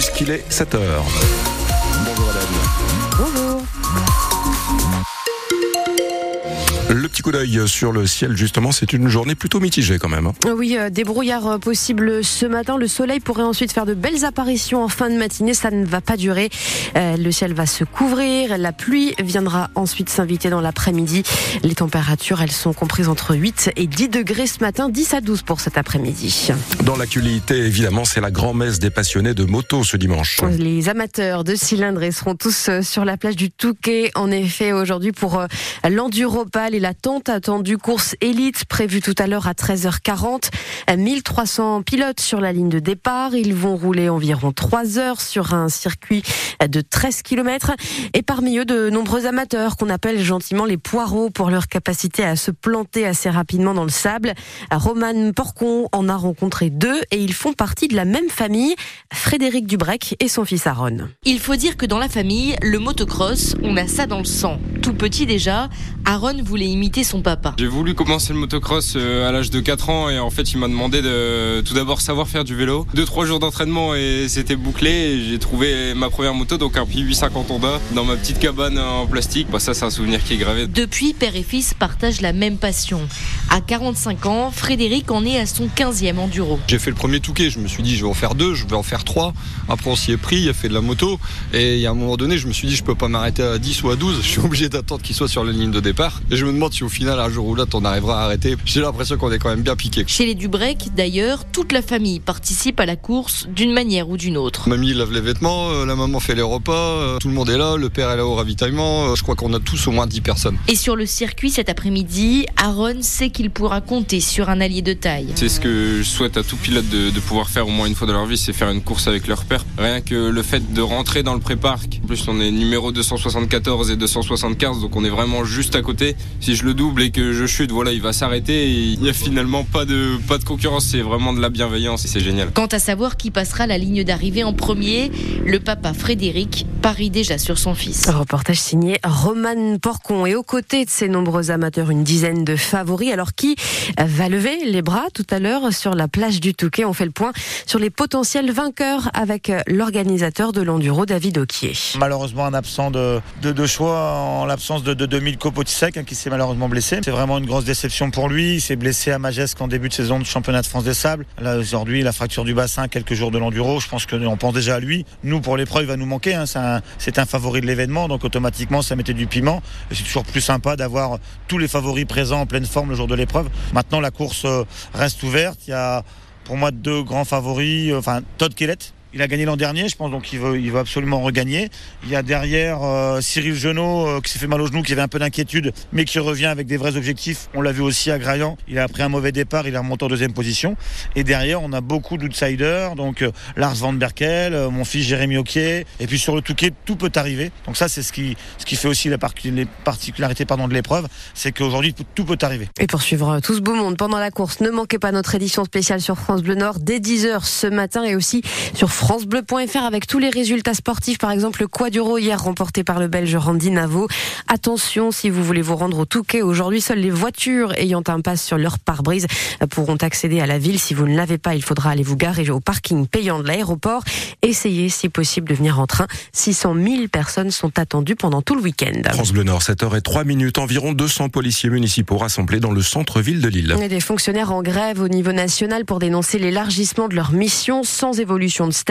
puisqu'il est 7 heures. Bonjour Hélène. Bonjour. Coup d'œil sur le ciel, justement, c'est une journée plutôt mitigée quand même. hein. Oui, euh, des brouillards euh, possibles ce matin. Le soleil pourrait ensuite faire de belles apparitions en fin de matinée. Ça ne va pas durer. Euh, le ciel va se couvrir. La pluie viendra ensuite s'inviter dans l'après-midi. Les températures, elles sont comprises entre 8 et 10 degrés ce matin, 10 à 12 pour cet après-midi. Dans l'actualité, évidemment, c'est la grand-messe des passionnés de moto ce dimanche. Les amateurs de cylindres ils seront tous sur la plage du Touquet. En effet, aujourd'hui pour euh, l'Enduropal et la tente attendue course élite prévue tout à l'heure à 13h40. Euh, 1300 pilotes sur la ligne de départ. Ils vont rouler environ 3 heures sur un circuit de 13 km. Et parmi eux, de nombreux amateurs qu'on appelle gentiment les poireaux pour leur capacité à se planter assez rapidement dans le sable. Roman Porcon en a rencontré deux et ils font partie de la même famille, Frédéric Dubrec et son fils Aaron. Il faut dire que dans la famille, le motocross, on a ça dans le sang. Tout petit déjà, Aaron voulait imiter son papa. J'ai voulu commencer le motocross euh, à l'âge de 4 ans et en fait il m'a demandé de tout d'abord savoir faire du vélo. 2-3 jours d'entraînement et c'était bouclé et j'ai trouvé ma première moto donc un Pi 850 Honda dans ma petite cabane en plastique. Bah, ça c'est un souvenir qui est gravé. Depuis, père et fils partagent la même passion. À 45 ans, Frédéric en est à son 15e enduro. J'ai fait le premier Touquet, je me suis dit je vais en faire deux, je vais en faire trois. Après on s'y est pris, il a fait de la moto et il y a un moment donné je me suis dit je peux pas m'arrêter à 10 ou à 12, je suis obligé d'attendre qu'il soit sur la ligne de départ. Et je me demande si au final un jour ou l'autre on arrivera à arrêter. J'ai l'impression qu'on est quand même bien piqué. Chez les Dubrec, d'ailleurs, toute la famille participe à la course d'une manière ou d'une autre. Mamie lave les vêtements, euh, la maman fait les repas, euh, tout le monde est là, le père est là au ravitaillement. euh, Je crois qu'on a tous au moins 10 personnes. Et sur le circuit cet après-midi, Aaron sait qu'il pourra compter sur un allié de taille. C'est ce que je souhaite à tout pilote de, de pouvoir faire au moins une fois dans leur vie, c'est faire une course avec leur père. Rien que le fait de rentrer dans le pré-parc. En plus on est numéro 274 et 275 donc on est vraiment juste à côté. Si je le double et que je chute, voilà, il va s'arrêter et il n'y a finalement pas de, pas de concurrence, c'est vraiment de la bienveillance et c'est génial. Quant à savoir qui passera la ligne d'arrivée en premier, le papa Frédéric parie déjà sur son fils. Reportage signé Roman Porcon. Et aux côtés de ces nombreux amateurs, une dizaine de favoris. Alors qui va lever les bras tout à l'heure sur la plage du Touquet On fait le point sur les potentiels vainqueurs avec l'organisateur de l'enduro, David Oquier. Malheureusement, un absent de, de, de choix en l'absence de, de 2000 Kopotisek hein, qui s'est malheureusement blessé. C'est vraiment une grosse déception pour lui. Il s'est blessé à Magesque en début de saison de championnat de France des sables. Là, aujourd'hui, la fracture du bassin, quelques jours de l'enduro. Je pense qu'on pense déjà à lui. Nous, pour l'épreuve, il va nous manquer. hein. C'est un, favori de l'événement, donc automatiquement, ça mettait du piment. C'est toujours plus sympa d'avoir tous les favoris présents en pleine forme le jour de Maintenant, la course euh, reste ouverte. Il y a pour moi deux grands favoris. euh, Enfin, Todd Kellett. Il a gagné l'an dernier, je pense, donc il veut absolument regagner. Il y a derrière euh, Cyril Genot euh, qui s'est fait mal au genou, qui avait un peu d'inquiétude, mais qui revient avec des vrais objectifs. On l'a vu aussi à Graillan. Il a pris un mauvais départ, il est remonté en deuxième position. Et derrière, on a beaucoup d'outsiders, donc euh, Lars Van Berkel, mon fils Jérémy Oquier. Et puis sur le Touquet, tout peut arriver. Donc ça, c'est ce qui, fait aussi les particularités de l'épreuve, c'est qu'aujourd'hui, tout peut arriver. Et pour suivre tout ce beau monde pendant la course, ne manquez pas notre édition spéciale sur France Bleu Nord dès 10h ce matin et aussi sur francebleu.fr avec tous les résultats sportifs. Par exemple, le Quaduro hier remporté par le Belge Randy Navo. Attention, si vous voulez vous rendre au Touquet, aujourd'hui, seules les voitures ayant un pass sur leur pare-brise pourront accéder à la ville. Si vous ne l'avez pas, il faudra aller vous garer au parking payant de l'aéroport. Essayez, si possible, de venir en train. 600 000 personnes sont attendues pendant tout le week-end. France Bleu Nord, 7h03 minutes. Environ 200 policiers municipaux rassemblés dans le centre-ville de Lille. Et des fonctionnaires en grève au niveau national pour dénoncer l'élargissement de leur mission sans évolution de statut.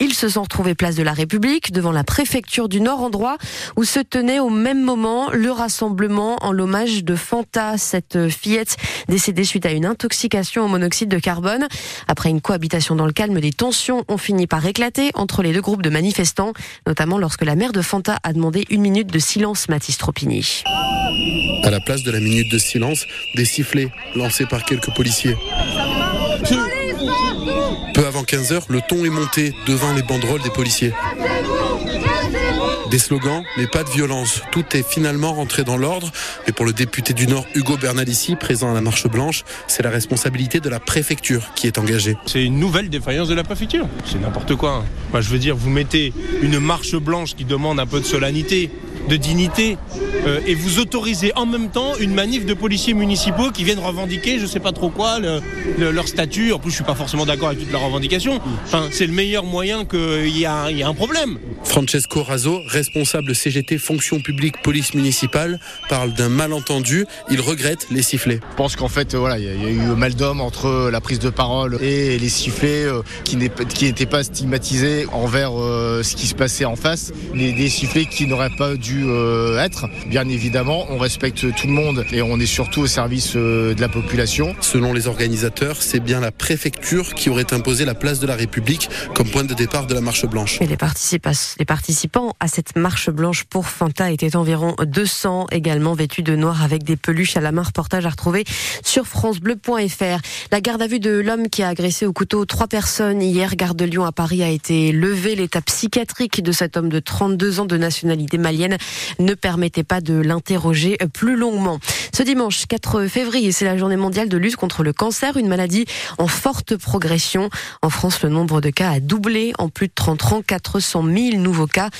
Ils se sont retrouvés place de la République devant la préfecture du Nord, endroit où se tenait au même moment le rassemblement en l'hommage de Fanta, cette fillette décédée suite à une intoxication au monoxyde de carbone. Après une cohabitation dans le calme, des tensions ont fini par éclater entre les deux groupes de manifestants, notamment lorsque la mère de Fanta a demandé une minute de silence, Mathis Tropini. À la place de la minute de silence, des sifflets lancés par quelques policiers. Peu avant 15h, le ton est monté devant les banderoles des policiers. Des slogans, mais pas de violence. Tout est finalement rentré dans l'ordre. Mais pour le député du Nord, Hugo Bernalici, présent à la Marche Blanche, c'est la responsabilité de la préfecture qui est engagée. C'est une nouvelle défaillance de la préfecture. C'est n'importe quoi. Moi, je veux dire, vous mettez une marche blanche qui demande un peu de solennité. De dignité euh, et vous autorisez en même temps une manif de policiers municipaux qui viennent revendiquer, je sais pas trop quoi, leur statut. En plus, je suis pas forcément d'accord avec toutes leurs revendications. Enfin, c'est le meilleur moyen qu'il y, y, a un problème. Francesco Razo, responsable CGT fonction publique police municipale, parle d'un malentendu. Il regrette les sifflets. Je pense qu'en fait, voilà, il y, a eu mal d'homme entre la prise de parole et les sifflets euh, qui n'étaient pas stigmatisés envers euh, ce qui se passait en face. Les, des sifflets qui n'auraient pas dû euh, être. Bien évidemment, on respecte tout le monde et on est surtout au service de la population. Selon les organisateurs, c'est bien la préfecture qui aurait imposé la place de la République comme point de départ de la marche blanche. Et les, les participants à cette marche blanche pour Fanta étaient environ 200, également vêtus de noir avec des peluches à la main. Reportage à retrouver sur francebleu.fr. La garde à vue de l'homme qui a agressé au couteau trois personnes hier, garde de Lyon à Paris, a été levée. L'état psychiatrique de cet homme de 32 ans de nationalité malienne ne permettait pas de l'interroger plus longuement. Ce dimanche 4 février, c'est la journée mondiale de lutte contre le cancer, une maladie en forte progression. En France, le nombre de cas a doublé en plus de 30 ans. 400 000 nouveaux cas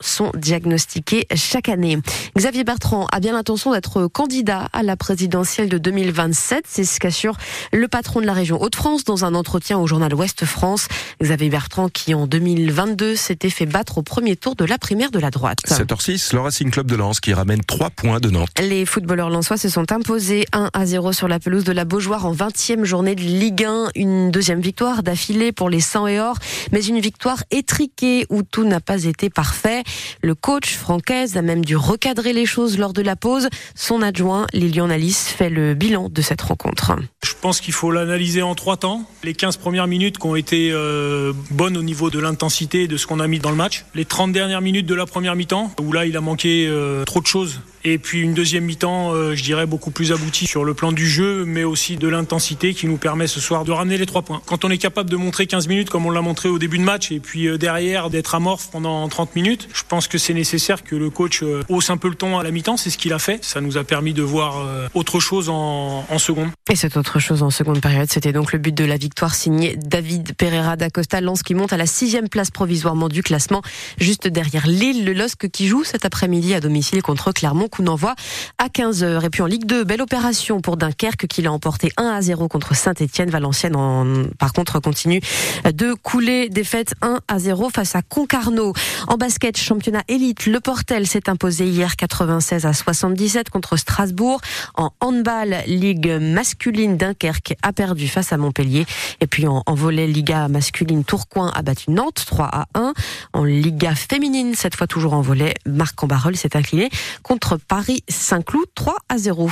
sont diagnostiqués chaque année. Xavier Bertrand a bien l'intention d'être candidat à la présidentielle de 2027. C'est ce qu'assure le patron de la région Hauts-de-France dans un entretien au journal Ouest France. Xavier Bertrand qui en 2022 s'était fait battre au premier tour de la primaire de la droite. 7h06, le Racing Club de Lens qui ramène 3 points de Nantes. Les footballeurs lensois se sont imposés 1 à 0 sur la pelouse de la Beaujoire en 20e journée de Ligue 1. Une deuxième victoire d'affilée pour les 100 et or, mais une victoire étriquée où tout n'a pas été parfait. Le coach Francaise a même dû recadrer les choses lors de la pause. Son adjoint, Lilian Alice, fait le bilan de cette rencontre. Je pense qu'il faut l'analyser en trois temps. Les 15 premières minutes qui ont été bonnes au niveau de l'intensité et de ce qu'on a mis dans le match. Les 30 dernières minutes de la première mi-temps, où là il a manqué euh, trop de choses et puis une deuxième mi-temps, euh, je dirais, beaucoup plus aboutie sur le plan du jeu, mais aussi de l'intensité qui nous permet ce soir de ramener les trois points. Quand on est capable de montrer 15 minutes comme on l'a montré au début de match, et puis euh, derrière d'être amorphe pendant 30 minutes, je pense que c'est nécessaire que le coach euh, hausse un peu le ton à la mi-temps. C'est ce qu'il a fait. Ça nous a permis de voir autre chose en, seconde. Et cette autre chose en seconde période, c'était donc le but de la victoire signé David Pereira d'Acosta, Lens qui monte à la sixième place provisoirement du classement, juste derrière Lille, le LOSC qui joue cet après-midi à domicile contre Clermont coup à 15h. Et puis en Ligue 2, belle opération pour Dunkerque qui l'a emporté 1 à 0 contre Saint-Etienne. Valenciennes, en, par contre, continue de couler. Défaite 1 à 0 face à Concarneau. En basket, championnat élite, le Portel s'est imposé hier 96 à 77 contre Strasbourg. En handball, Ligue masculine, Dunkerque a perdu face à Montpellier. Et puis en, en volet, Liga masculine, Tourcoing a battu Nantes 3 à 1. En Liga féminine, cette fois toujours en volet, Marc Cambarol s'est incliné contre Paris Saint-Cloud 3 à 0.